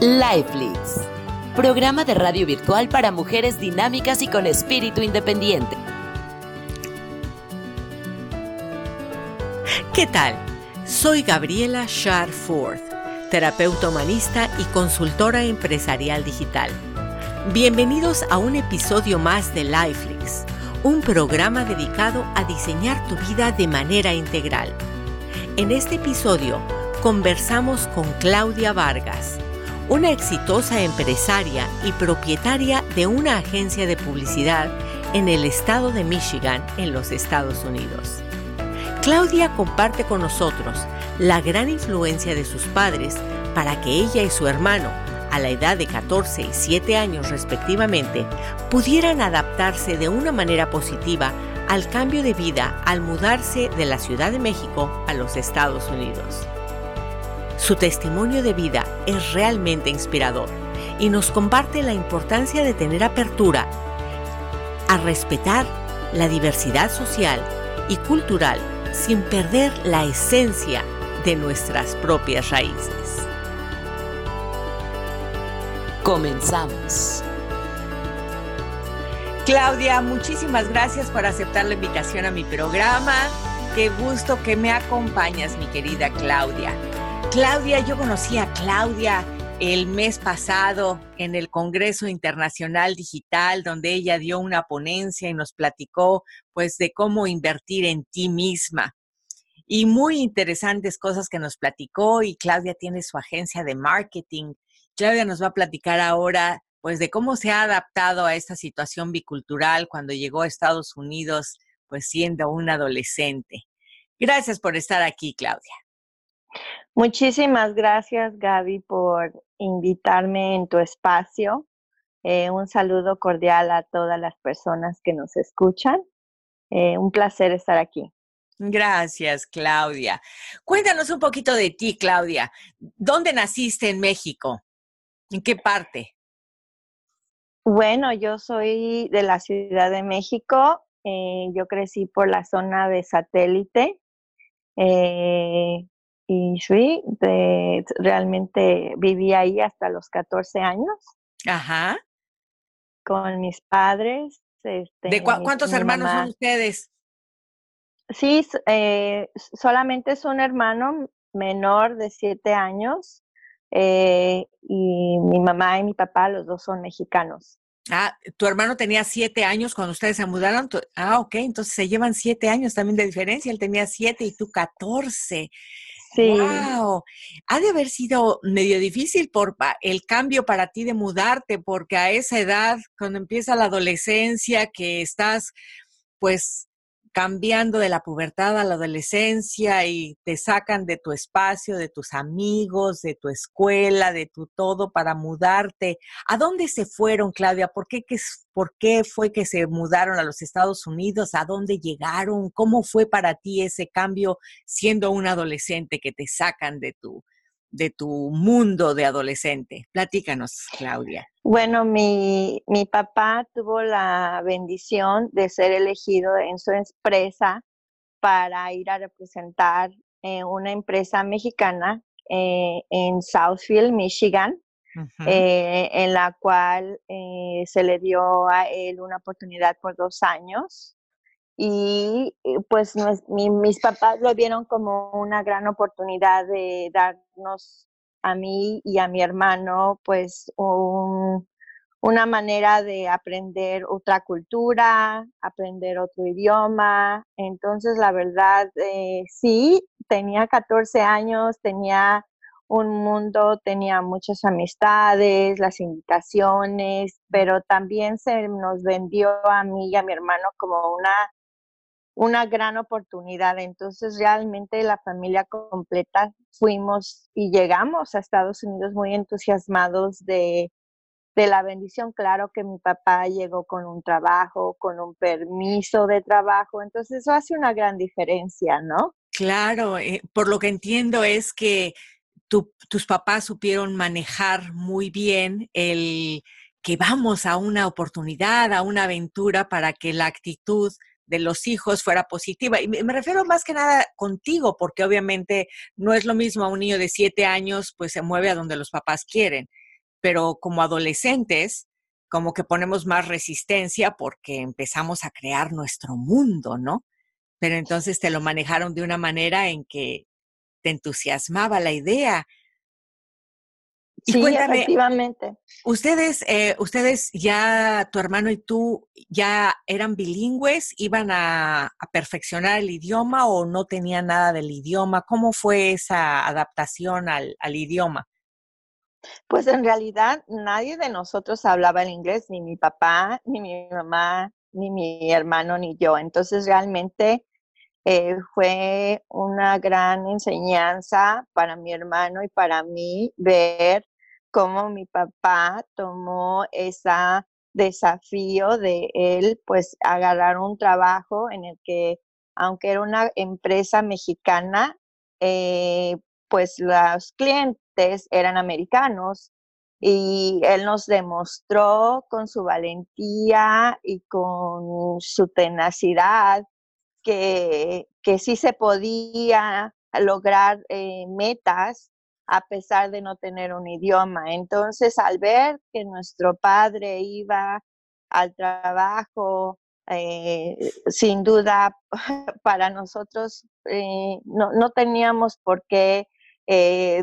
Lifelix, programa de radio virtual para mujeres dinámicas y con espíritu independiente. ¿Qué tal? Soy Gabriela Ford, terapeuta humanista y consultora empresarial digital. Bienvenidos a un episodio más de Lifelix, un programa dedicado a diseñar tu vida de manera integral. En este episodio conversamos con Claudia Vargas, una exitosa empresaria y propietaria de una agencia de publicidad en el estado de Michigan, en los Estados Unidos. Claudia comparte con nosotros la gran influencia de sus padres para que ella y su hermano, a la edad de 14 y 7 años respectivamente, pudieran adaptarse de una manera positiva al cambio de vida al mudarse de la Ciudad de México a los Estados Unidos. Su testimonio de vida es realmente inspirador y nos comparte la importancia de tener apertura a respetar la diversidad social y cultural sin perder la esencia de nuestras propias raíces. Comenzamos. Claudia, muchísimas gracias por aceptar la invitación a mi programa. Qué gusto que me acompañas, mi querida Claudia. Claudia, yo conocí a Claudia el mes pasado en el Congreso Internacional Digital, donde ella dio una ponencia y nos platicó pues de cómo invertir en ti misma. Y muy interesantes cosas que nos platicó y Claudia tiene su agencia de marketing. Claudia nos va a platicar ahora pues de cómo se ha adaptado a esta situación bicultural cuando llegó a Estados Unidos pues siendo una adolescente. Gracias por estar aquí, Claudia. Muchísimas gracias, Gaby, por invitarme en tu espacio. Eh, un saludo cordial a todas las personas que nos escuchan. Eh, un placer estar aquí. Gracias, Claudia. Cuéntanos un poquito de ti, Claudia. ¿Dónde naciste en México? ¿En qué parte? Bueno, yo soy de la Ciudad de México. Eh, yo crecí por la zona de satélite y sí, realmente viví ahí hasta los 14 años. Ajá. Con mis padres. Este, ¿De cuántos hermanos son ustedes? Sí, eh, solamente es un hermano menor de siete años eh, y mi mamá y mi papá, los dos son mexicanos. Ah, tu hermano tenía siete años cuando ustedes se mudaron. Ah, ok, entonces se llevan siete años también de diferencia. Él tenía siete y tú catorce. Sí. ¡Wow! Ha de haber sido medio difícil por el cambio para ti de mudarte, porque a esa edad, cuando empieza la adolescencia, que estás pues cambiando de la pubertad a la adolescencia y te sacan de tu espacio, de tus amigos, de tu escuela, de tu todo para mudarte. ¿A dónde se fueron, Claudia? ¿Por qué, ¿Por qué fue que se mudaron a los Estados Unidos? ¿A dónde llegaron? ¿Cómo fue para ti ese cambio siendo un adolescente que te sacan de tu, de tu mundo de adolescente? Platícanos, Claudia. Bueno, mi, mi papá tuvo la bendición de ser elegido en su empresa para ir a representar eh, una empresa mexicana eh, en Southfield, Michigan, eh, en la cual se le dio a él una oportunidad por dos años y pues mis papás lo vieron como una gran oportunidad de darnos a mí y a mi hermano pues una manera de aprender otra cultura, aprender otro idioma. Entonces, la verdad, eh, sí, tenía 14 años, tenía un mundo, tenía muchas amistades, las invitaciones, pero también se nos vendió a mí y a mi hermano como una una gran oportunidad. Entonces, realmente la familia completa fuimos y llegamos a Estados Unidos muy entusiasmados de, la bendición. Claro que mi papá llegó con un trabajo, con un permiso de trabajo. Entonces, eso hace una gran diferencia, ¿no? Claro, eh, por lo que entiendo es que tus papás supieron manejar muy bien el que vamos a una oportunidad, a una aventura para que la actitud de los hijos fuera positiva. Y me refiero más que nada contigo, porque obviamente no es lo mismo a un niño de siete años, pues se mueve a donde los papás quieren. pero como adolescentes, como que ponemos más resistencia porque empezamos a crear nuestro mundo, ¿no? Pero entonces te lo manejaron de una manera en que te entusiasmaba la idea. Y sí, efectivamente. Ustedes, eh, ustedes ya, tu hermano y tú, ya eran bilingües, iban a, perfeccionar el idioma o no tenían nada del idioma. ¿Cómo fue esa adaptación al, al idioma? Pues en realidad nadie de nosotros hablaba el inglés, ni mi papá, ni mi mamá, ni mi hermano, ni yo. Entonces realmente eh, fue una gran enseñanza para mi hermano y para mí ver cómo mi papá tomó ese desafío de él, pues agarrar un trabajo en el que, aunque era una empresa mexicana, eh, pues los clientes eran americanos y él nos demostró con su valentía y con su tenacidad que, que sí se podía lograr eh, metas a pesar de no tener un idioma. Entonces, al ver que nuestro padre iba al trabajo, eh, sin duda para nosotros eh, no, no, teníamos por qué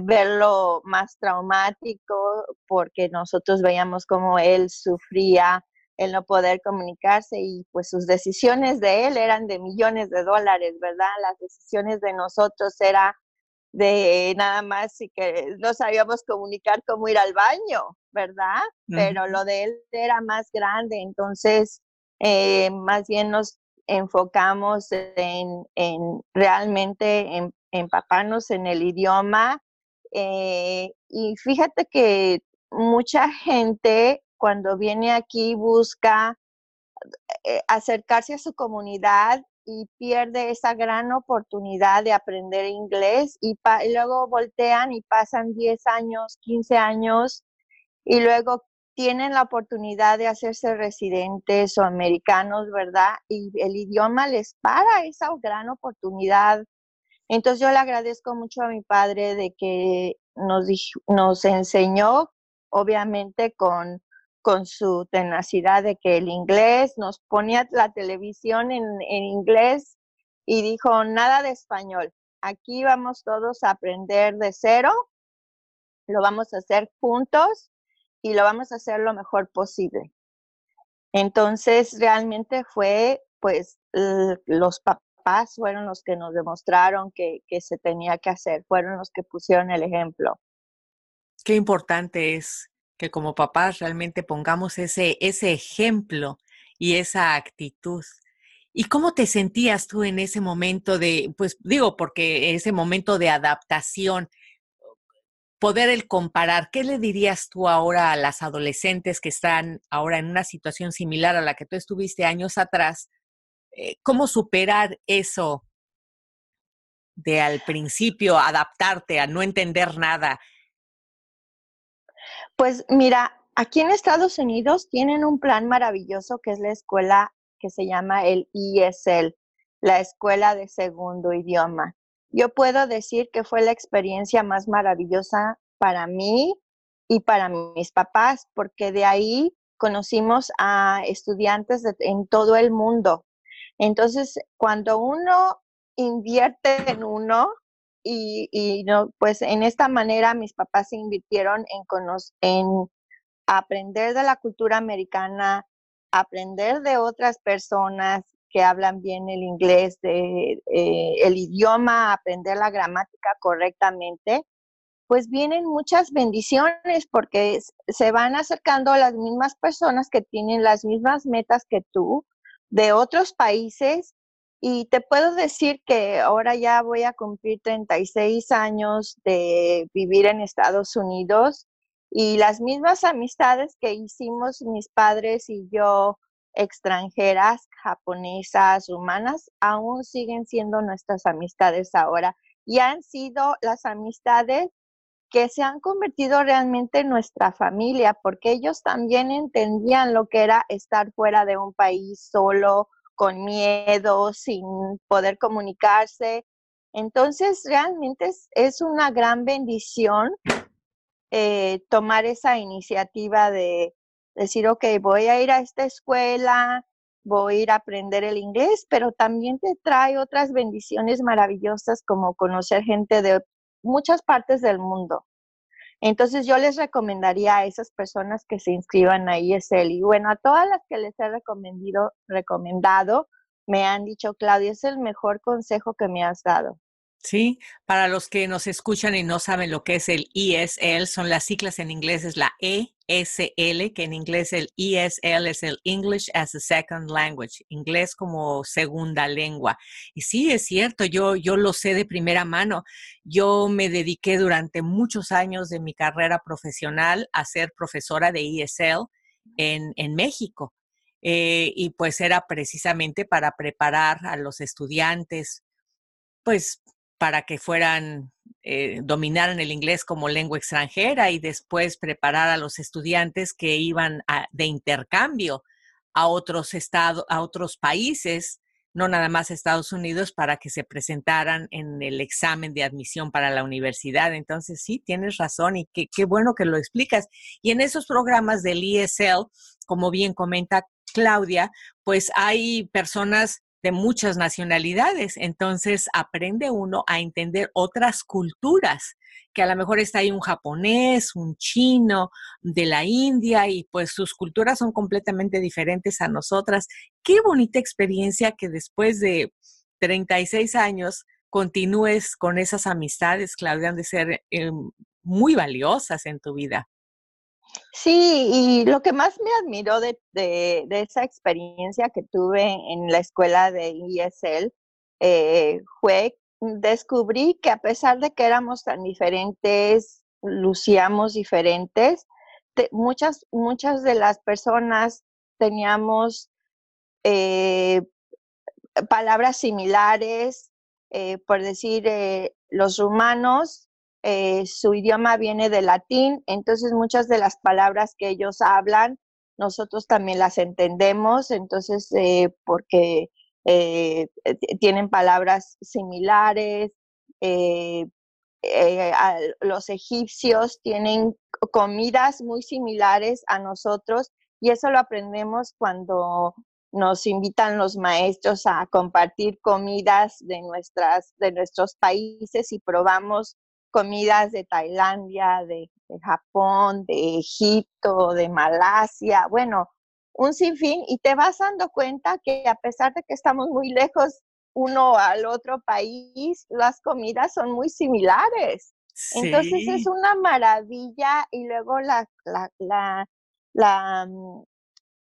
verlo más traumático porque nosotros veíamos cómo él sufría el no poder comunicarse y pues sus decisiones de él eran de millones de dólares, ¿verdad? Las decisiones de nosotros era de nada más y que no sabíamos comunicar cómo ir al baño, ¿verdad? Pero lo de él era más grande, entonces eh, más bien nos enfocamos en, en realmente en, empaparnos en el idioma. Eh, y fíjate que mucha gente cuando viene aquí busca eh, acercarse a su comunidad y pierde esa gran oportunidad de aprender inglés y, luego voltean y pasan 10 años, 15 años y luego tienen la oportunidad de hacerse residentes o americanos, ¿verdad? Y el idioma les para esa gran oportunidad. Entonces yo le agradezco mucho a mi padre de que nos, nos enseñó, obviamente con con su tenacidad de que el inglés nos ponía la televisión en, inglés y dijo nada de español. Aquí vamos todos a aprender de cero, lo vamos a hacer juntos y lo vamos a hacer lo mejor posible. Entonces, realmente fue, pues, los papás fueron los que nos demostraron que, que se tenía que hacer, fueron los que pusieron el ejemplo. Qué importante es que como papás realmente pongamos ese, ese ejemplo y esa actitud. ¿Y cómo te sentías tú en ese momento de, pues digo, porque ese momento de adaptación, poder el comparar, ¿qué le dirías tú ahora a las adolescentes que están ahora en una situación similar a la que tú estuviste años atrás? Eh, ¿Cómo superar eso de al principio adaptarte a no entender nada pues mira, aquí en Estados Unidos tienen un plan maravilloso que es la escuela que se llama el ESL, la escuela de segundo idioma. Yo puedo decir que fue la experiencia más maravillosa para mí y para mis papás, porque de ahí conocimos a estudiantes en todo el mundo. Entonces, cuando uno invierte en uno, y, no, pues en esta manera mis papás se invirtieron en, en aprender de la cultura americana, aprender de otras personas que hablan bien el inglés, de, eh, el idioma, aprender la gramática correctamente, pues vienen muchas bendiciones porque se van acercando a las mismas personas que tienen las mismas metas que tú de otros países y te puedo decir que ahora ya voy a cumplir 36 años de vivir en Estados Unidos y las mismas amistades que hicimos mis padres y yo, extranjeras, japonesas, humanas, aún siguen siendo nuestras amistades ahora y han sido las amistades que se han convertido realmente en nuestra familia, porque ellos también entendían lo que era estar fuera de un país solo, con miedo, sin poder comunicarse. Entonces, realmente es, una gran bendición eh, tomar esa iniciativa de decir, ok, voy a ir a esta escuela, voy a ir a aprender el inglés, pero también te trae otras bendiciones maravillosas como conocer gente de muchas partes del mundo. Entonces yo les recomendaría a esas personas que se inscriban a ESL y bueno, a todas las que les he recomendado, recomendado me han dicho, Claudia, es el mejor consejo que me has dado. Sí, para los que nos escuchan y no saben lo que es el ESL, son las siglas en inglés, es la ESL, que en inglés el ESL es el English as a Second Language, inglés como segunda lengua. Y sí, es cierto, yo, yo lo sé de primera mano. Yo me dediqué durante muchos años de mi carrera profesional a ser profesora de ESL en, en México. Eh, y pues era precisamente para preparar a los estudiantes, pues para que fueran, eh, dominaran el inglés como lengua extranjera y después preparar a los estudiantes que iban de intercambio a otros estados, a otros países, no nada más Estados Unidos, para que se presentaran en el examen de admisión para la universidad. Entonces, sí, tienes razón y qué, qué bueno que lo explicas. Y en esos programas del ESL, como bien comenta Claudia, pues hay personas de muchas nacionalidades. Entonces aprende uno a entender otras culturas, que a lo mejor está ahí un japonés, un chino de la India y pues sus culturas son completamente diferentes a nosotras. Qué bonita experiencia que después de 36 años continúes con esas amistades, Claudia, han de ser eh, muy valiosas en tu vida. Sí, y lo que más me admiró de, esa experiencia que tuve en la escuela de ESL eh, fue descubrí que a pesar de que éramos tan diferentes, lucíamos diferentes, muchas, muchas de las personas teníamos eh, palabras similares, eh, por decir, los rumanos eh, su idioma viene del latín, entonces muchas de las palabras que ellos hablan, nosotros también las entendemos, entonces eh, porque eh, tienen palabras similares, los egipcios tienen comidas muy similares a nosotros y eso lo aprendemos cuando nos invitan los maestros a compartir comidas de nuestras de nuestros países y probamos comidas de Tailandia, de, Japón, de Egipto, de Malasia, bueno, un sinfín, y te vas dando cuenta que a pesar de que estamos muy lejos uno al otro país, las comidas son muy similares. Entonces es una maravilla y luego la, la, la, mm,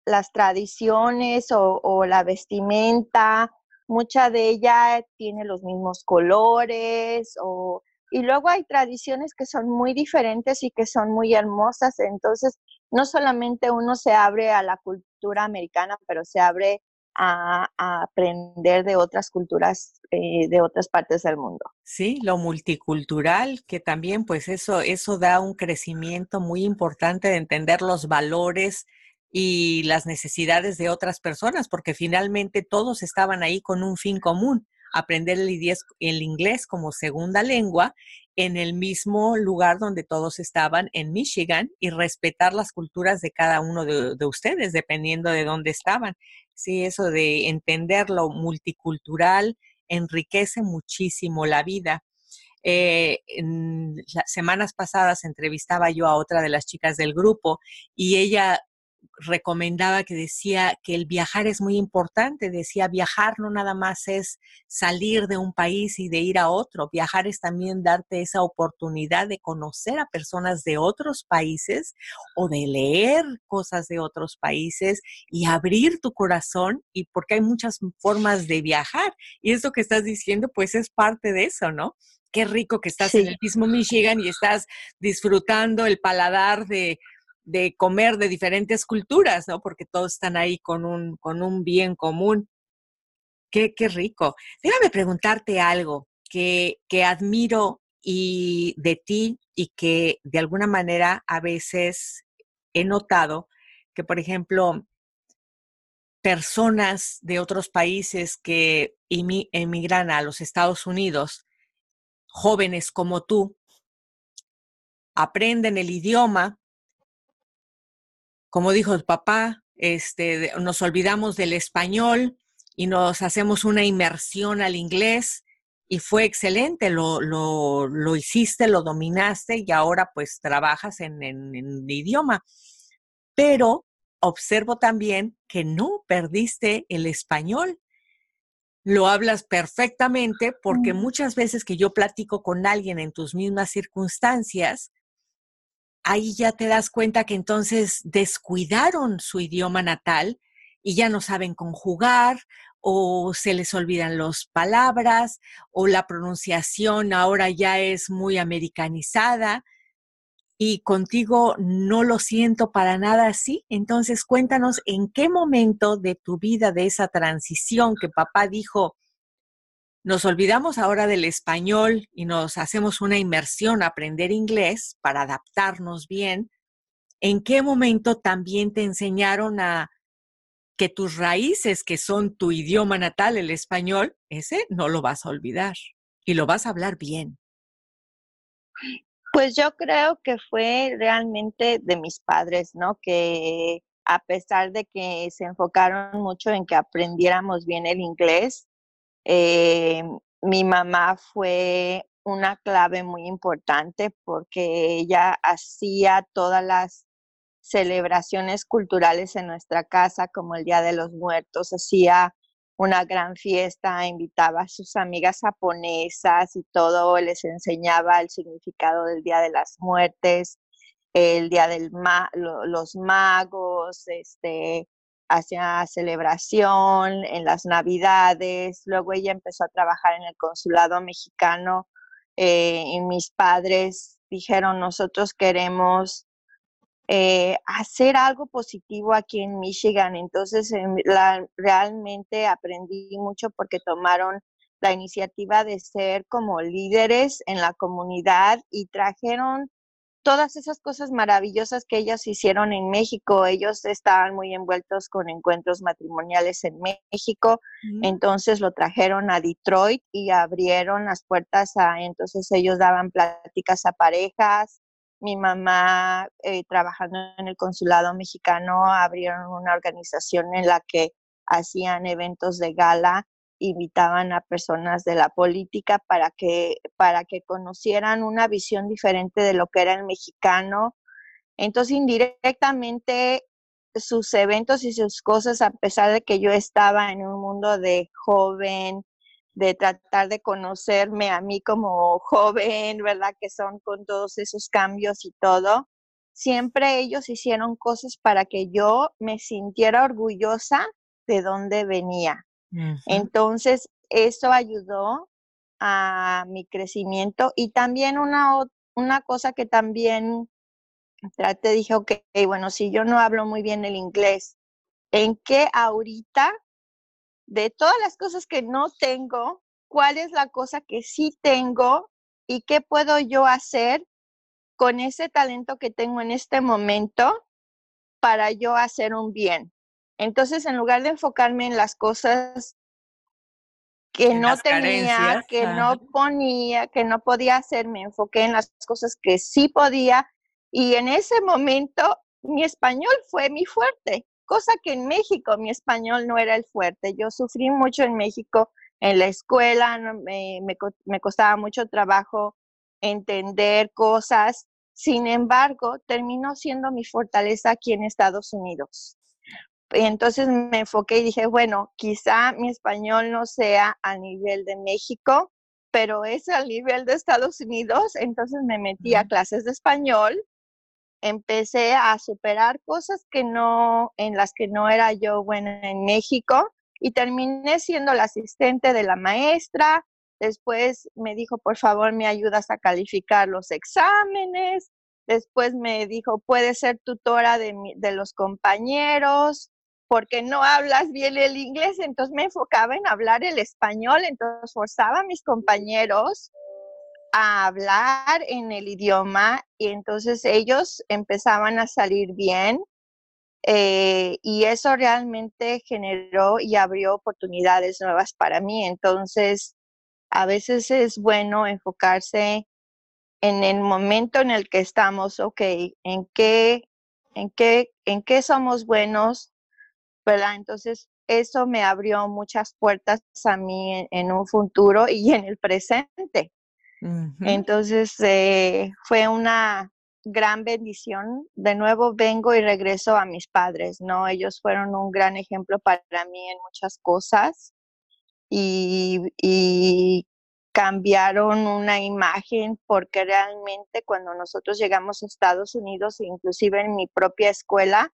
las tradiciones o, o, la vestimenta, mucha de ella tiene los mismos colores o y luego hay tradiciones que son muy diferentes y que son muy hermosas. Entonces, no solamente uno se abre a la cultura americana, pero se abre a, aprender de otras culturas eh, de otras partes del mundo. Sí, lo multicultural, que también pues eso, eso da un crecimiento muy importante de entender los valores y las necesidades de otras personas, porque finalmente todos estaban ahí con un fin común aprender el, inglés como segunda lengua en el mismo lugar donde todos estaban en Michigan y respetar las culturas de cada uno de, ustedes, dependiendo de dónde estaban. Sí, eso de entender lo multicultural enriquece muchísimo la vida. Eh, en las semanas pasadas entrevistaba yo a otra de las chicas del grupo y ella recomendaba que decía que el viajar es muy importante, decía viajar no nada más es salir de un país y de ir a otro, viajar es también darte esa oportunidad de conocer a personas de otros países o de leer cosas de otros países y abrir tu corazón y porque hay muchas formas de viajar y eso que estás diciendo pues es parte de eso, ¿no? Qué rico que estás en el mismo Michigan y estás disfrutando el paladar de de comer de diferentes culturas, ¿no? Porque todos están ahí con un, con un bien común. Qué, qué rico. Déjame preguntarte algo que, que admiro y de ti y que de alguna manera a veces he notado que, por ejemplo, personas de otros países que emigran a los Estados Unidos, jóvenes como tú, aprenden el idioma. Como dijo el papá, este, nos olvidamos del español y nos hacemos una inmersión al inglés y fue excelente, lo, lo, lo hiciste, lo dominaste y ahora pues trabajas en, en, en idioma. Pero observo también que no perdiste el español. Lo hablas perfectamente porque Mm. muchas veces que yo platico con alguien en tus mismas circunstancias, ahí ya te das cuenta que entonces descuidaron su idioma natal y ya no saben conjugar o se les olvidan las palabras o la pronunciación ahora ya es muy americanizada y contigo no lo siento para nada así. Entonces cuéntanos en qué momento de tu vida, de esa transición que papá dijo, nos olvidamos ahora del español y nos hacemos una inmersión a aprender inglés para adaptarnos bien. ¿En qué momento también te enseñaron a que tus raíces, que son tu idioma natal, el español, ese no lo vas a olvidar y lo vas a hablar bien? Pues yo creo que fue realmente de mis padres, ¿no? Que a pesar de que se enfocaron mucho en que aprendiéramos bien el inglés, eh, mi mamá fue una clave muy importante porque ella hacía todas las celebraciones culturales en nuestra casa, como el Día de los Muertos, hacía una gran fiesta, invitaba a sus amigas japonesas y todo, les enseñaba el significado del Día de las Muertes, el Día de los magos, este, hacía celebración en las Navidades, luego ella empezó a trabajar en el consulado mexicano eh, y mis padres dijeron, nosotros queremos eh, hacer algo positivo aquí en Michigan. Entonces, realmente aprendí mucho porque tomaron la iniciativa de ser como líderes en la comunidad y trajeron todas esas cosas maravillosas que ellos hicieron en México. Ellos estaban muy envueltos con encuentros matrimoniales en México, mm. entonces lo trajeron a Detroit y abrieron las puertas a, entonces ellos daban pláticas a parejas, mi mamá eh, trabajando en el consulado mexicano abrieron una organización en la que hacían eventos de gala, invitaban a personas de la política para que, para que conocieran una visión diferente de lo que era el mexicano. Entonces, indirectamente, sus eventos y sus cosas, a pesar de que yo estaba en un mundo de joven, de tratar de conocerme a mí como joven, ¿verdad? Que son con todos esos cambios y todo. Siempre ellos hicieron cosas para que yo me sintiera orgullosa de dónde venía. Entonces, eso ayudó a mi crecimiento y también una, una cosa que también traté, dije, ok, bueno, si yo no hablo muy bien el inglés, ¿en qué ahorita de todas las cosas que no tengo, cuál es la cosa que sí tengo y qué puedo yo hacer con ese talento que tengo en este momento para yo hacer un bien. Entonces, en lugar de enfocarme en las cosas que en no tenía, carencias, que no ponía, que no podía hacer, me enfoqué en las cosas que sí podía y en ese momento mi español fue mi fuerte cosa que en México mi español no era el fuerte. Yo sufrí mucho en México en la escuela, no, me, me, me, costaba mucho trabajo entender cosas. Sin embargo, terminó siendo mi fortaleza aquí en Estados Unidos. Entonces me enfoqué y dije, bueno, quizá mi español no sea a nivel de México, pero es al nivel de Estados Unidos. Entonces me metí a clases de español empecé a superar cosas que no, en las que no era yo buena en México y terminé siendo la asistente de la maestra. Después me dijo, por favor, me ayudas a calificar los exámenes. Después me dijo, puedes ser tutora de, mi, de los compañeros porque no hablas bien el inglés. Entonces me enfocaba en hablar el español. Entonces forzaba a mis compañeros a hablar en el idioma y entonces ellos empezaban a salir bien eh, y eso realmente generó y abrió oportunidades nuevas para mí. Entonces, a veces es bueno enfocarse en el momento en el que estamos, ok, ¿en qué, en qué, en qué somos buenos? ¿Verdad? Entonces, eso me abrió muchas puertas a mí en, un futuro y en el presente. Entonces, eh, fue una gran bendición. De nuevo vengo y regreso a mis padres, ¿no? Ellos fueron un gran ejemplo para mí en muchas cosas y, y cambiaron una imagen porque realmente cuando nosotros llegamos a Estados Unidos, inclusive en mi propia escuela,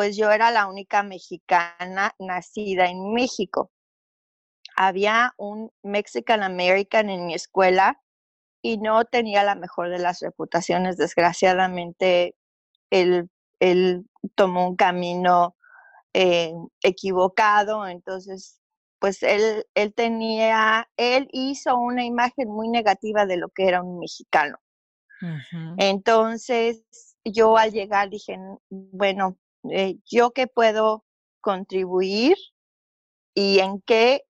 pues yo era la única mexicana nacida en México. Había un Mexican American en mi escuela y no tenía la mejor de las reputaciones. Desgraciadamente, él, él tomó un camino eh, equivocado, entonces pues él, él tenía, él hizo una imagen muy negativa de lo que era un mexicano. Entonces, yo al llegar dije, bueno, eh, yo qué puedo contribuir y en qué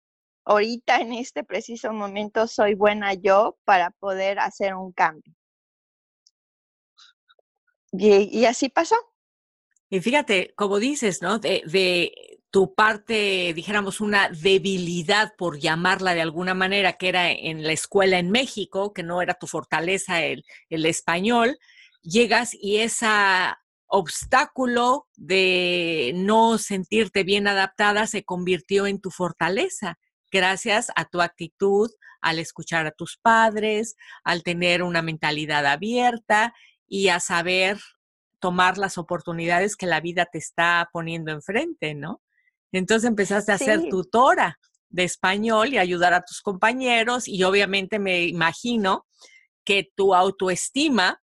ahorita en este preciso momento soy buena yo para poder hacer un cambio. Y, así pasó. Y fíjate, como dices, ¿no? De, de tu parte, dijéramos, una debilidad, por llamarla de alguna manera, que era en la escuela en México, que no era tu fortaleza el, el español, llegas y ese obstáculo de no sentirte bien adaptada se convirtió en tu fortaleza, gracias a tu actitud, al escuchar a tus padres, al tener una mentalidad abierta y a saber tomar las oportunidades que la vida te está poniendo enfrente, ¿no? Entonces empezaste a ser tutora de español y ayudar a tus compañeros y obviamente me imagino que tu autoestima,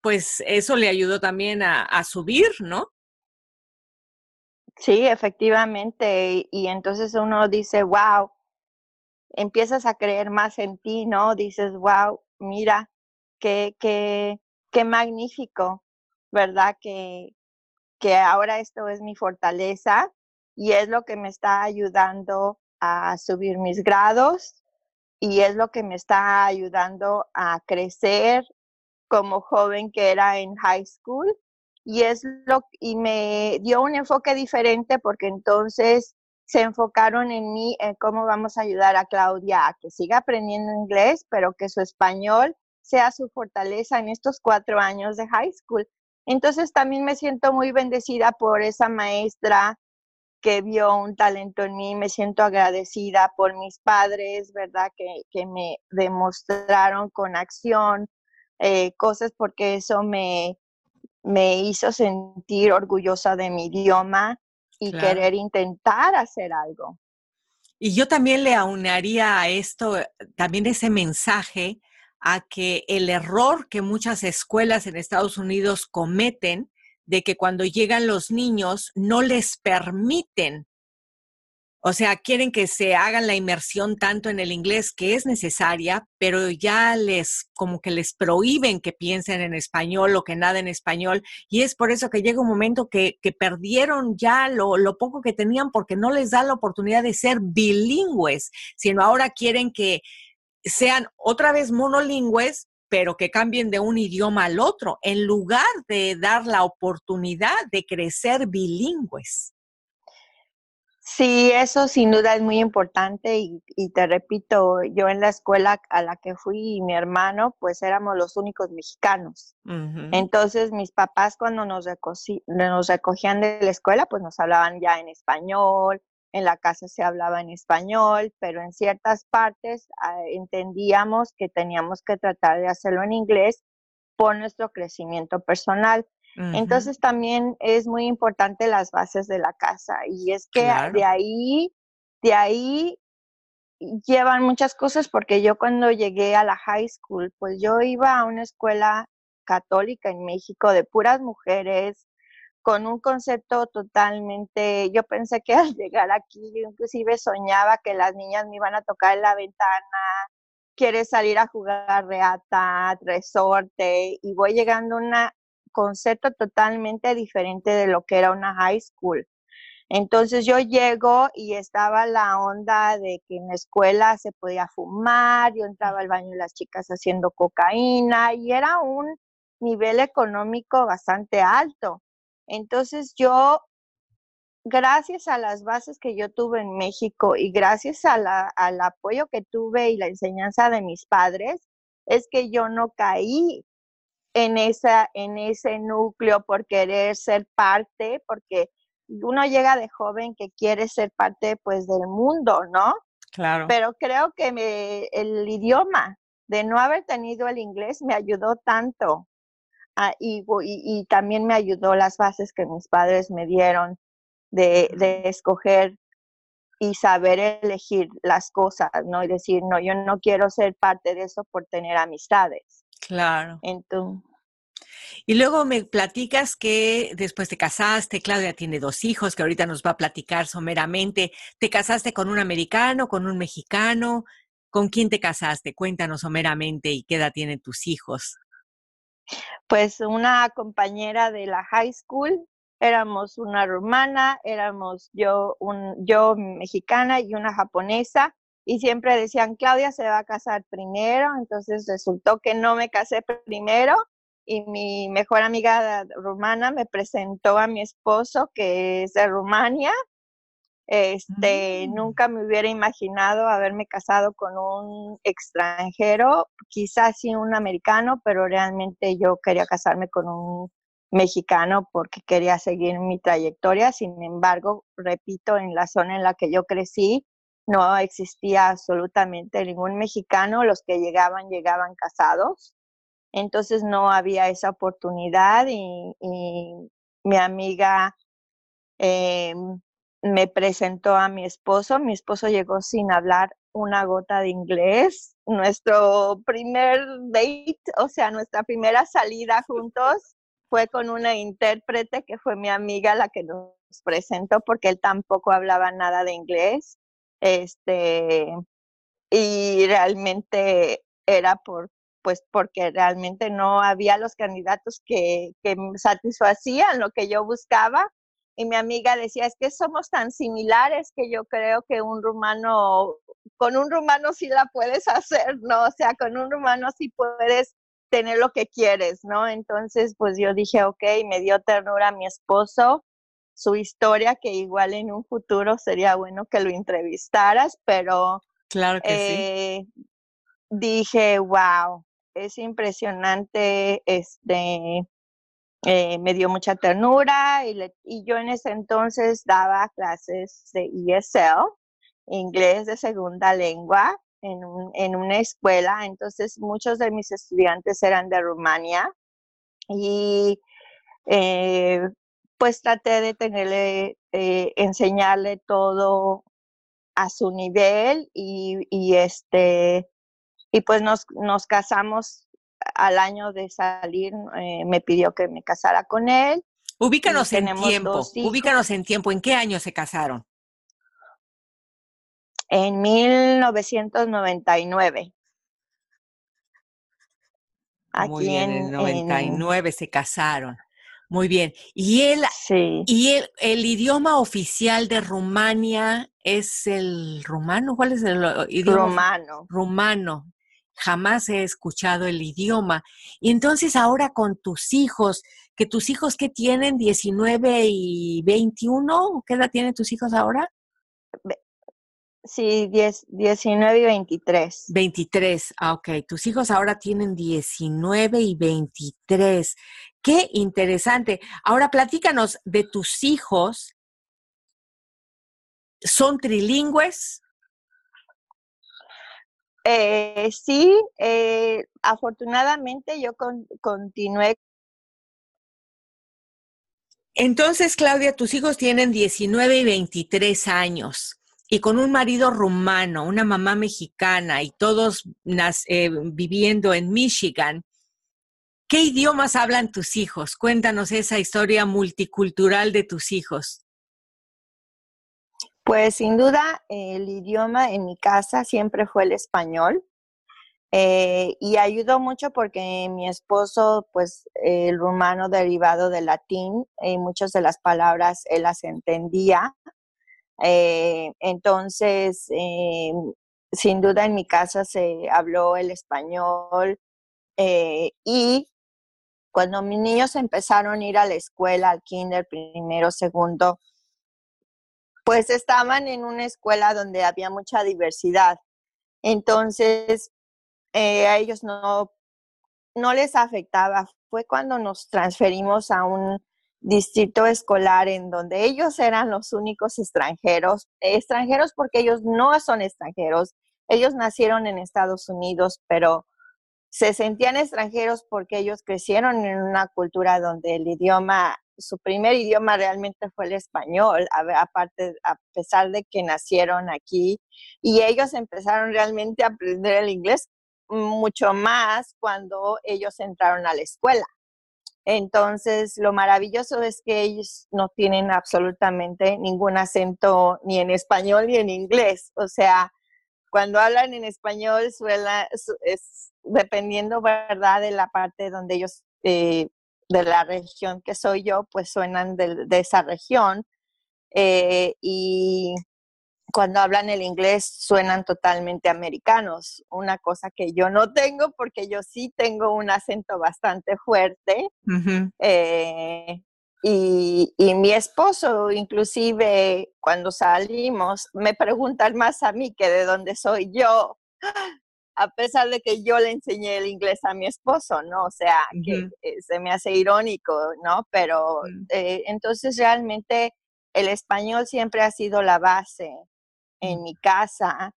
pues eso le ayudó también a, subir, ¿no? Sí, efectivamente. Y entonces uno dice, wow, empiezas a creer más en ti, ¿no? Dices, wow, mira, qué, qué, qué magnífico, ¿verdad? Que, que ahora esto es mi fortaleza y es lo que me está ayudando a subir mis grados y es lo que me está ayudando a crecer como joven que era en high school y es lo y me dio un enfoque diferente porque entonces se enfocaron en mí en cómo vamos a ayudar a Claudia a que siga aprendiendo inglés, pero que su español sea su fortaleza en estos cuatro años de high school. Entonces también me siento muy bendecida por esa maestra que vio un talento en mí. Me siento agradecida por mis padres, ¿verdad? Que, que me demostraron con acción eh, cosas porque eso me, me hizo sentir orgullosa de mi idioma y querer intentar hacer algo. Y yo también le aunaría a esto, eh, también ese mensaje a que el error que muchas escuelas en Estados Unidos cometen de que cuando llegan los niños no les permiten, o sea, quieren que se hagan la inmersión tanto en el inglés que es necesaria, pero ya les como que les prohíben que piensen en español o que nada en español. Y es por eso que llega un momento que, que perdieron ya lo, lo poco que tenían porque no les da la oportunidad de ser bilingües, sino ahora quieren que sean otra vez monolingües, pero que cambien de un idioma al otro, en lugar de dar la oportunidad de crecer bilingües. Sí, eso sin duda es muy importante y, te repito, yo en la escuela a la que fui y mi hermano, pues éramos los únicos mexicanos. Entonces mis papás cuando nos, nos recogían de la escuela, pues nos hablaban ya en español, en la casa se hablaba en español, pero en ciertas partes ah, entendíamos que teníamos que tratar de hacerlo en inglés por nuestro crecimiento personal. Entonces también es muy importante las bases de la casa y es que de ahí, de ahí llevan muchas cosas porque yo cuando llegué a la high school, pues yo iba a una escuela católica en México de puras mujeres, con un concepto totalmente, yo pensé que al llegar aquí, inclusive soñaba que las niñas me iban a tocar en la ventana, quieres salir a jugar reata, resorte, y voy llegando a un concepto totalmente diferente de lo que era una high school. Entonces yo llego y estaba la onda de que en la escuela se podía fumar, yo entraba al baño de las chicas haciendo cocaína y era un nivel económico bastante alto. Entonces yo, gracias a las bases que yo tuve en México y gracias al apoyo que tuve y la enseñanza de mis padres, es que yo no caí en, esa, en ese núcleo por querer ser parte, porque uno llega de joven que quiere ser parte pues del mundo, ¿no? Claro. Pero creo que el idioma, de no haber tenido el inglés, me ayudó tanto. Ah, y, y, también me ayudó las bases que mis padres me dieron de, de escoger y saber elegir las cosas, ¿no? Y decir, no, yo no quiero ser parte de eso por tener amistades. Claro. Entonces, y luego me platicas que después te casaste, Claudia tiene dos hijos, que ahorita nos va a platicar someramente. ¿Te casaste con un americano, con un mexicano? ¿Con quién te casaste? Cuéntanos someramente y qué edad tienen tus hijos. Pues una compañera de la high school, éramos una rumana, éramos yo, un, yo mexicana y una japonesa, y siempre decían, Claudia se va a casar primero, entonces resultó que no me casé primero y mi mejor amiga rumana me presentó a mi esposo que es de Rumania. Este, Mm. nunca me hubiera imaginado haberme casado con un extranjero, quizás sí un americano, pero realmente yo quería casarme con un mexicano porque quería seguir mi trayectoria. Sin embargo, repito, en la zona en la que yo crecí no existía absolutamente ningún mexicano, los que llegaban llegaban casados entonces no había esa oportunidad y, mi amiga eh, me presentó a mi esposo. Mi esposo llegó sin hablar una gota de inglés. Nuestro primer date, o sea, nuestra primera salida juntos fue con una intérprete que fue mi amiga la que nos presentó porque él tampoco hablaba nada de inglés. Este, y realmente era por pues porque realmente no había los candidatos que, que satisfacían lo que yo buscaba. Y mi amiga decía, es que somos tan similares que yo creo que un rumano, con un rumano sí la puedes hacer, ¿no? O sea, con un rumano sí puedes tener lo que quieres, ¿no? Entonces, pues yo dije, ok, me dio ternura a mi esposo, su historia, que igual en un futuro sería bueno que lo entrevistaras, pero claro que eh, dije, wow, es impresionante, este, eh, me dio mucha ternura y, y, yo en ese entonces daba clases de ESL, inglés de segunda lengua, en, un, en una escuela, entonces muchos de mis estudiantes eran de Rumania y eh, pues traté de tenerle, eh, enseñarle todo a su nivel y, y este y pues nos, nos casamos al año de salir, eh, me pidió que me casara con él. Ubícanos en tiempo, ubícanos en tiempo. ¿En qué año se casaron? En 1999. Aquí Muy bien, en el 99 en... se casaron. Muy bien. ¿Y él, sí. y el, el, idioma oficial de Rumania es el rumano? ¿Cuál es el idioma? Rumano. Rumano jamás he escuchado el idioma. Y entonces ahora con tus hijos, que tus hijos que tienen 19 y 21, ¿qué edad tienen tus hijos ahora? Sí, 10, 19 y 23. 23, ah, ok. Tus hijos ahora tienen 19 y 23. Qué interesante. Ahora platícanos de tus hijos. ¿Son trilingües? Eh, sí, eh, afortunadamente yo con, continué. Entonces, Claudia, tus hijos tienen 19 y 23 años y con un marido rumano, una mamá mexicana y todos eh, viviendo en Michigan. ¿Qué idiomas hablan tus hijos? Cuéntanos esa historia multicultural de tus hijos. Pues sin duda el idioma en mi casa siempre fue el español. Eh, y ayudó mucho porque mi esposo, pues el rumano derivado del latín, y muchas de las palabras él las entendía. Eh, entonces, eh, sin duda en mi casa se habló el español y cuando mis niños empezaron a ir a la escuela, al kinder, primero, segundo, pues estaban en una escuela donde había mucha diversidad. Entonces, eh, a ellos no, no les afectaba. Fue cuando nos transferimos a un distrito escolar en donde ellos eran los únicos extranjeros, extranjeros porque ellos no son extranjeros, ellos nacieron en Estados Unidos, pero se sentían extranjeros porque ellos crecieron en una cultura donde el idioma, su primer idioma realmente fue el español, aparte, a pesar de que nacieron aquí, y ellos empezaron realmente a aprender el inglés mucho más cuando ellos entraron a la escuela. Entonces, lo maravilloso es que ellos no tienen absolutamente ningún acento ni en español ni en inglés. O sea, cuando hablan en español, suela, es dependiendo, ¿verdad?, de la parte donde ellos, eh, de la región que soy yo, pues suenan de, esa región. Eh, y cuando hablan el inglés suenan totalmente americanos, una cosa que yo no tengo porque yo sí tengo un acento bastante fuerte. Eh, y, mi esposo, inclusive cuando salimos, me preguntan más a mí que de dónde soy yo, a pesar de que yo le enseñé el inglés a mi esposo, ¿no? O sea, que eh, se me hace irónico, ¿no? Pero mm. eh, entonces realmente el español siempre ha sido la base en mi casa.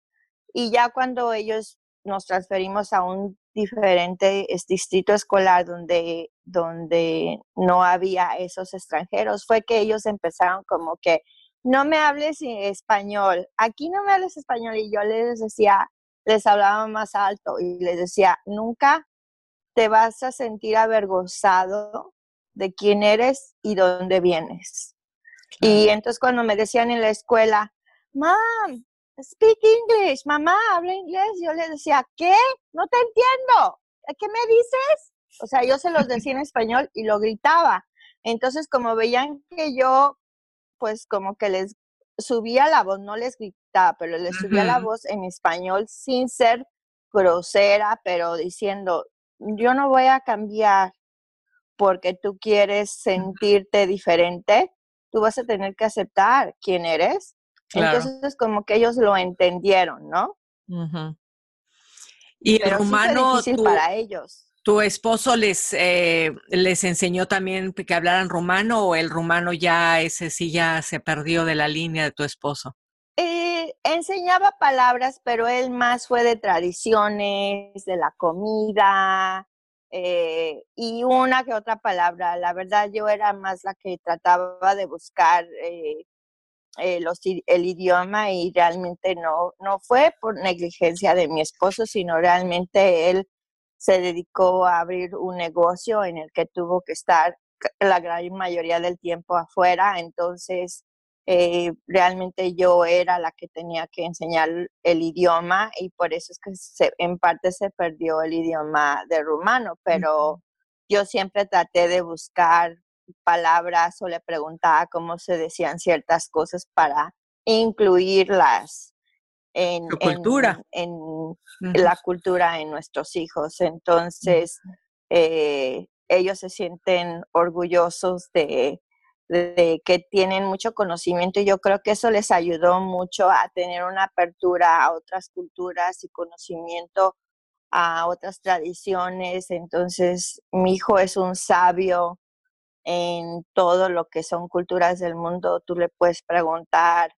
Y ya cuando ellos nos transferimos a un diferente distrito escolar donde, donde no había esos extranjeros, fue que ellos empezaron como que, no me hables español, aquí no me hables español. Y yo les decía, les hablaba más alto y les decía, nunca te vas a sentir avergonzado de quién eres y dónde vienes. Y entonces cuando me decían en la escuela, Mom, speak English, mamá, habla inglés. Yo le decía, ¿qué? No te entiendo. ¿Qué me dices? O sea, yo se los decía en español y lo gritaba. Entonces, como veían que yo, pues como que les subía la voz, no les gritaba, pero les subía la voz en español sin ser grosera, pero diciendo, yo no voy a cambiar porque tú quieres sentirte diferente, tú vas a tener que aceptar quién eres entonces, como que ellos lo entendieron, ¿no? Y el rumano, tu, para ellos. ¿Tu esposo les, eh, les enseñó también que hablaran rumano o el rumano ya, ese sí ya se perdió de la línea de tu esposo? Eh, enseñaba palabras, pero él más fue de tradiciones, de la comida, eh, y una que otra palabra. La verdad, yo era más la que trataba de buscar eh, el idioma y realmente no, no fue por negligencia de mi esposo, sino realmente él se dedicó a abrir un negocio en el que tuvo que estar la gran mayoría del tiempo afuera, entonces eh, realmente yo era la que tenía que enseñar el idioma y por eso es que en parte se perdió el idioma de rumano, pero yo siempre traté de buscar palabras o le preguntaba cómo se decían ciertas cosas para incluirlas en, cultura. en, la cultura en nuestros hijos. Entonces, eh, ellos se sienten orgullosos de, de, que tienen mucho conocimiento y yo creo que eso les ayudó mucho a tener una apertura a otras culturas y conocimiento a otras tradiciones. Entonces, mi hijo es un sabio en todo lo que son culturas del mundo, tú le puedes preguntar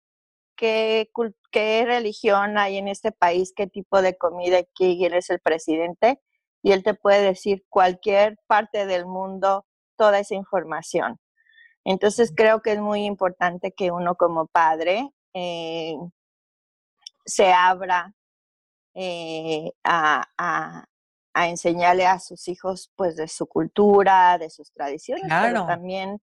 qué, qué religión hay en este país, qué tipo de comida, quién es el presidente, y él te puede decir cualquier parte del mundo toda esa información. Entonces creo que es muy importante que uno como padre eh, se abra eh, a, a enseñarle a sus hijos pues de su cultura, de sus tradiciones, pero también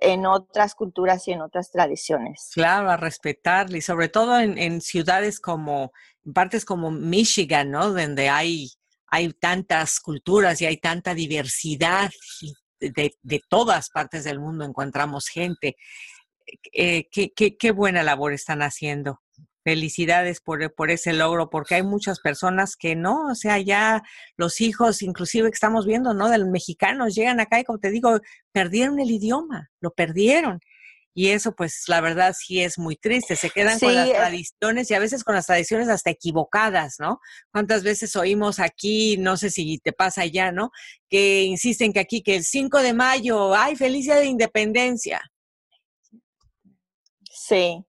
en otras culturas y en otras tradiciones. Claro, a respetarle y sobre todo en, ciudades como partes como Michigan, ¿no? Donde hay, hay tantas culturas y hay tanta diversidad de, de todas partes del mundo encontramos gente. Eh, qué, qué, qué, buena labor están haciendo. Felicidades por, por, ese logro, porque hay muchas personas que no, o sea, ya los hijos, inclusive que estamos viendo, ¿no? De los mexicanos, llegan acá y como te digo, perdieron el idioma, lo perdieron. Y eso, pues, la verdad sí es muy triste. Se quedan con las tradiciones y a veces con las tradiciones hasta equivocadas, ¿no? ¿Cuántas veces oímos aquí, no sé si te pasa ya, ¿no? Que insisten que aquí, que el 5 de mayo, ¡ay, feliz día de independencia! Sí.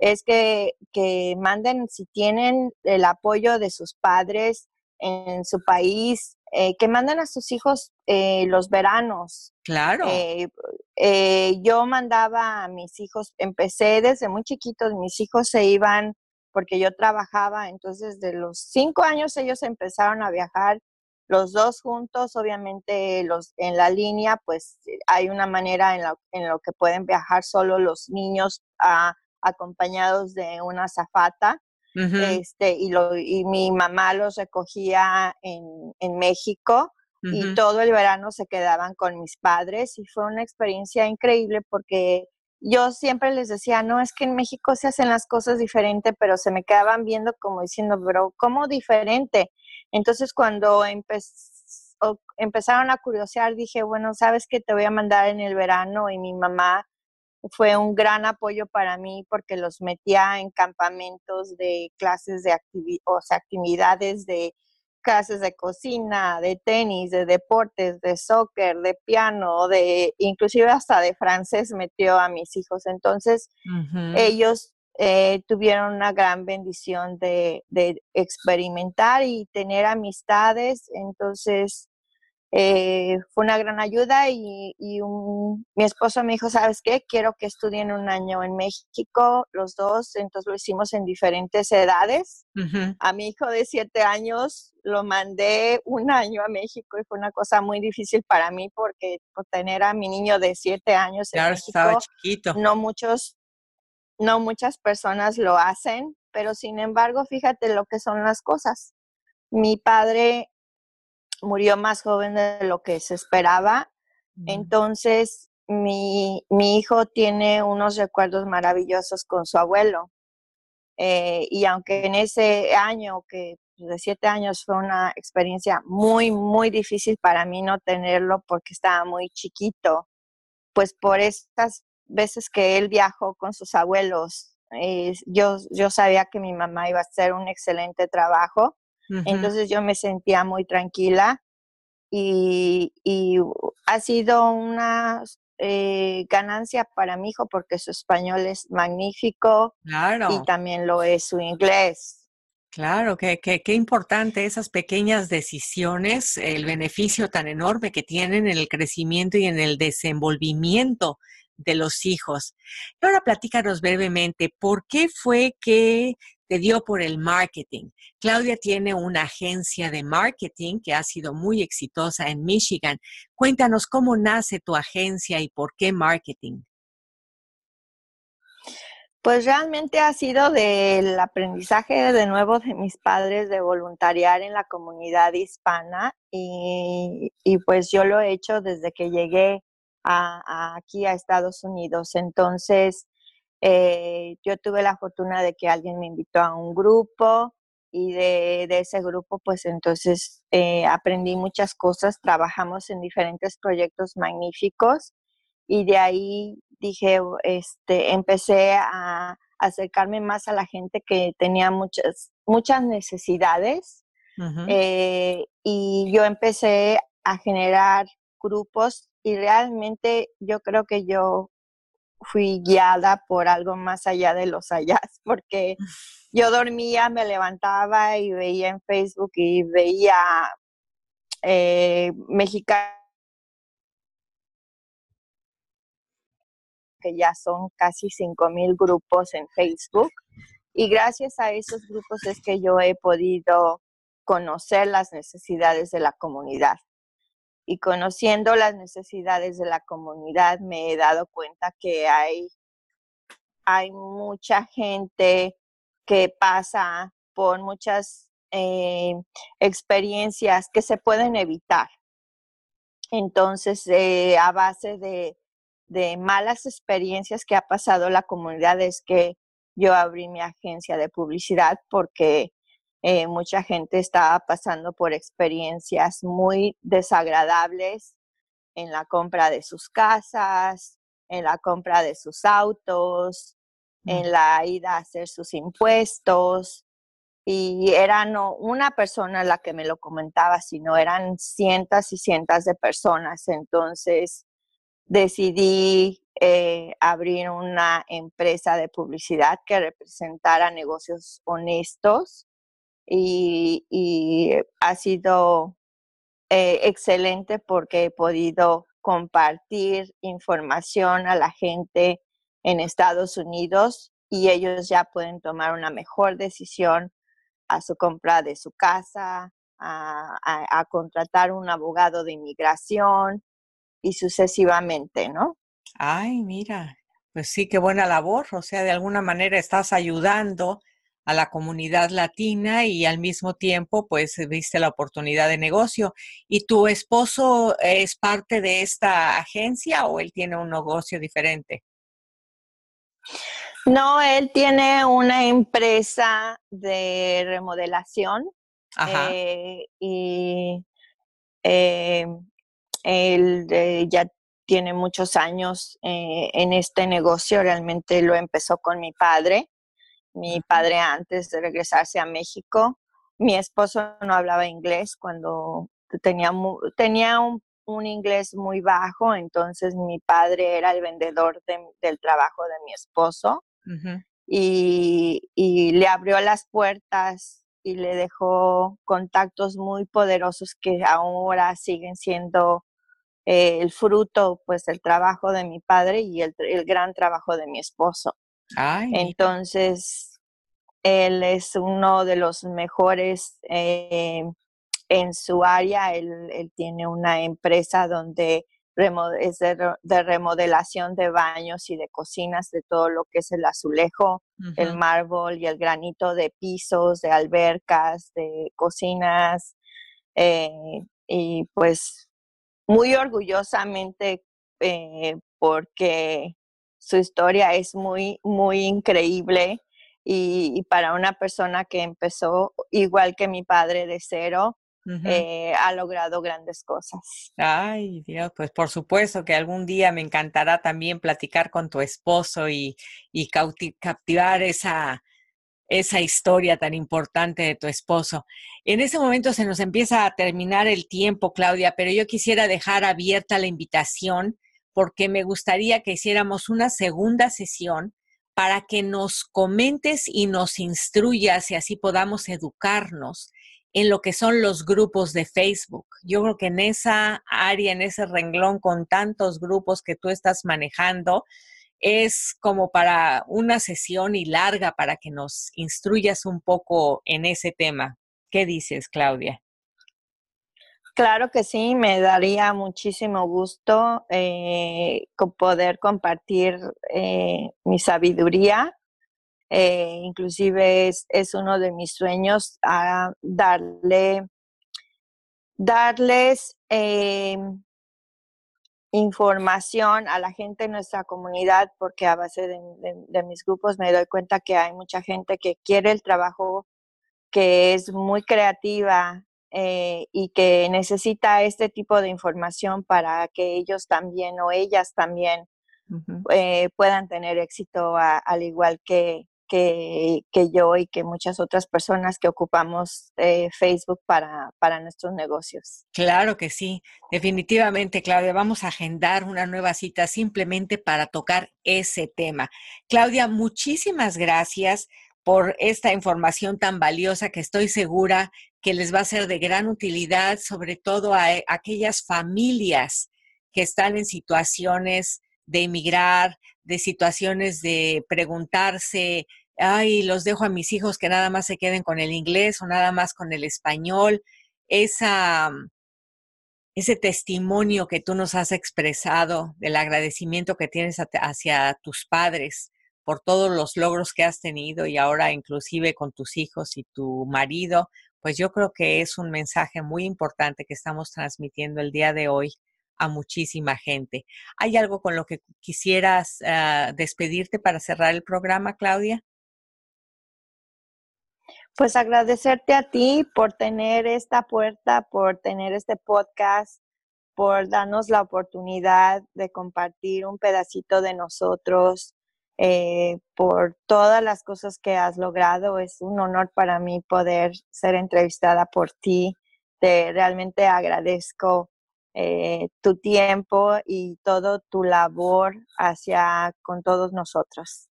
Es que, que manden, si tienen el apoyo de sus padres en su país, eh, que manden a sus hijos eh, los veranos. Claro. Eh, eh, yo mandaba a mis hijos, empecé desde muy chiquitos, mis hijos se iban porque yo trabajaba, entonces de los cinco años ellos empezaron a viajar los dos juntos, obviamente los en la línea, pues hay una manera en, en lo que pueden viajar solo los niños acompañados de una zafata. este, y, lo, y mi mamá los recogía en, en México y todo el verano se quedaban con mis padres y fue una experiencia increíble porque yo siempre les decía, no, es que en México se hacen las cosas diferente, pero se me quedaban viendo como diciendo, pero ¿cómo diferente? Entonces cuando empezaron a curiosear, dije, bueno, sabes que te voy a mandar en el verano y mi mamá fue un gran apoyo para mí porque los metía en campamentos de clases de o sea, actividades de clases de cocina, de tenis, de deportes, de soccer, de piano, de inclusive hasta de francés metió a mis hijos. Entonces, ellos eh, tuvieron una gran bendición de, de, experimentar y tener amistades. Entonces, eh, fue una gran ayuda y, mi esposo me dijo, ¿sabes qué? Quiero que estudien un año en México, los dos, entonces lo hicimos en diferentes edades. A mi hijo de siete años lo mandé un año a México y fue una cosa muy difícil para mí porque por tener a mi niño de siete años en México, no muchos, no muchas personas lo hacen, pero sin embargo, fíjate lo que son las cosas. Mi padre murió más joven de lo que se esperaba. Entonces, mi, mi, hijo tiene unos recuerdos maravillosos con su abuelo. Eh, y aunque en ese año, que de siete años fue una experiencia muy, muy difícil para mí no tenerlo porque estaba muy chiquito, pues por estas veces que él viajó con sus abuelos, eh, yo, yo sabía que mi mamá iba a hacer un excelente trabajo entonces yo me sentía muy tranquila y, ha sido una eh, ganancia para mi hijo porque su español es magnífico y también lo es su inglés. Claro, qué que, importante esas pequeñas decisiones, el beneficio tan enorme que tienen en el crecimiento y en el desenvolvimiento de los hijos. Y ahora platícanos brevemente, ¿por qué fue que te dio por el marketing. Claudia tiene una agencia de marketing que ha sido muy exitosa en Michigan. Cuéntanos cómo nace tu agencia y por qué marketing. Pues realmente ha sido del aprendizaje de nuevo de mis padres de voluntariar en la comunidad hispana y, pues yo lo he hecho desde que llegué aquí a Estados Unidos. Entonces, eh, yo tuve la fortuna de que alguien me invitó a un grupo y de, ese grupo pues entonces eh, aprendí muchas cosas, trabajamos en diferentes proyectos magníficos y de ahí dije, este, empecé a acercarme más a la gente que tenía muchas, muchas necesidades eh, y yo empecé a generar grupos y realmente yo creo que yo fui guiada por algo más allá de los allá, porque yo dormía, me levantaba y veía en Facebook y veía eh, mexicanos que ya son casi 5 mil grupos en Facebook. Y gracias a esos grupos es que yo he podido conocer las necesidades de la comunidad y conociendo las necesidades de la comunidad me he dado cuenta que hay, hay mucha gente que pasa por muchas eh, experiencias que se pueden evitar. Entonces, eh, a base de, de malas experiencias que ha pasado la comunidad es que yo abrí mi agencia de publicidad porque eh, mucha gente estaba pasando por experiencias muy desagradables en la compra de sus casas, en la compra de sus autos, en la ida a hacer sus impuestos. Y era no una persona la que me lo comentaba, sino eran cientos y cientos de personas. Entonces decidí eh, abrir una empresa de publicidad que representara negocios honestos y, ha sido eh, excelente porque he podido compartir información a la gente en Estados Unidos y ellos ya pueden tomar una mejor decisión a su compra de su casa, a, contratar un abogado de inmigración y sucesivamente, ¿no? Ay, mira, pues sí, qué buena labor. O sea, de alguna manera estás ayudando a la comunidad latina y al mismo tiempo, pues, viste la oportunidad de negocio. ¿Y tu esposo es parte de esta agencia o él tiene un negocio diferente? No, él tiene una empresa de remodelación eh, y eh, él eh, ya tiene muchos años en este negocio, realmente lo empezó con mi padre mi padre antes de regresarse a México. Mi esposo no hablaba inglés cuando tenía, tenía un, inglés muy bajo, entonces mi padre era el vendedor del trabajo de mi esposo y, le abrió las puertas y le dejó contactos muy poderosos que ahora siguen siendo eh, el fruto pues del trabajo de mi padre y el, el gran trabajo de mi esposo. Entonces, él es uno de los mejores eh, en su área. Él, tiene una empresa donde es de, remodelación de baños y de cocinas, de todo lo que es el azulejo, el mármol y el granito de pisos, de albercas, de cocinas. Eh, y pues muy orgullosamente eh, porque su historia es muy, muy increíble y, para una persona que empezó igual que mi padre de cero, eh, ha logrado grandes cosas. Ay, Dios, pues por supuesto que algún día me encantará también platicar con tu esposo y, y captivar esa, esa historia tan importante de tu esposo. En ese momento se nos empieza a terminar el tiempo, Claudia, pero yo quisiera dejar abierta la invitación porque me gustaría que hiciéramos una segunda sesión para que nos comentes y nos instruyas y así podamos educarnos en lo que son los grupos de Facebook. Yo creo que en esa área, en ese renglón con tantos grupos que tú estás manejando, es como para una sesión y larga para que nos instruyas un poco en ese tema. ¿Qué dices, Claudia? Claro que sí, me daría muchísimo gusto eh, poder compartir eh, mi sabiduría. Eh, inclusive es, uno de mis sueños a darle, darles información a la gente en nuestra comunidad, porque a base de mis grupos me doy cuenta que hay mucha gente que quiere el trabajo, que es muy creativa, eh, y que necesita este tipo de información para que ellos también o ellas también eh, puedan tener éxito al igual que, que, yo y que muchas otras personas que ocupamos eh, Facebook para, para nuestros negocios. Claro que sí, definitivamente, Claudia. Vamos a agendar una nueva cita simplemente para tocar ese tema. Claudia, muchísimas gracias por esta información tan valiosa que estoy segura que les va a ser de gran utilidad, sobre todo a, eh, aquellas familias que están en situaciones de emigrar, de situaciones de preguntarse, ay, los dejo a mis hijos que nada más se queden con el inglés o nada más con el español. Esa, ese testimonio que tú nos has expresado del agradecimiento que tienes hacia tus padres por todos los logros que has tenido y ahora inclusive con tus hijos y tu marido, pues yo creo que es un mensaje muy importante que estamos transmitiendo el día de hoy a muchísima gente. ¿Hay algo con lo que quisieras ah, despedirte para cerrar el programa, Claudia? Pues agradecerte a ti por tener esta puerta, por tener este podcast, por darnos la oportunidad de compartir un pedacito de nosotros, eh, por todas las cosas que has logrado. Es un honor para mí poder ser entrevistada por ti. Te realmente agradezco eh, tu tiempo y todo tu labor hacia con todos nosotros.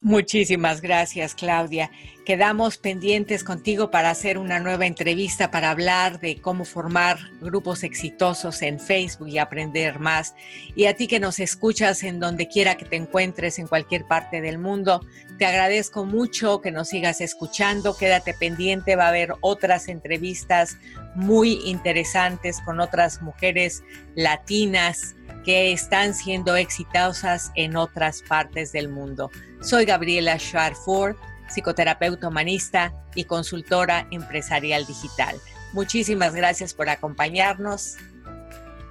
Muchísimas gracias, Claudia. Quedamos pendientes contigo para hacer una nueva entrevista para hablar de cómo formar grupos exitosos en Facebook y aprender más. Y a ti que nos escuchas en donde quiera que te encuentres en cualquier parte del mundo, te agradezco mucho que nos sigas escuchando. Quédate pendiente, va a haber otras entrevistas muy interesantes con otras mujeres latinas que están siendo exitosas en otras partes del mundo. Soy Gabriela Schwarford, psicoterapeuta humanista y consultora empresarial digital. Muchísimas gracias por acompañarnos.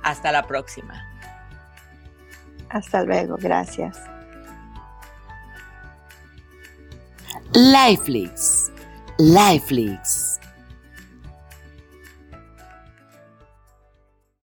Hasta la próxima. Hasta luego, gracias. Lifelix. Lifelix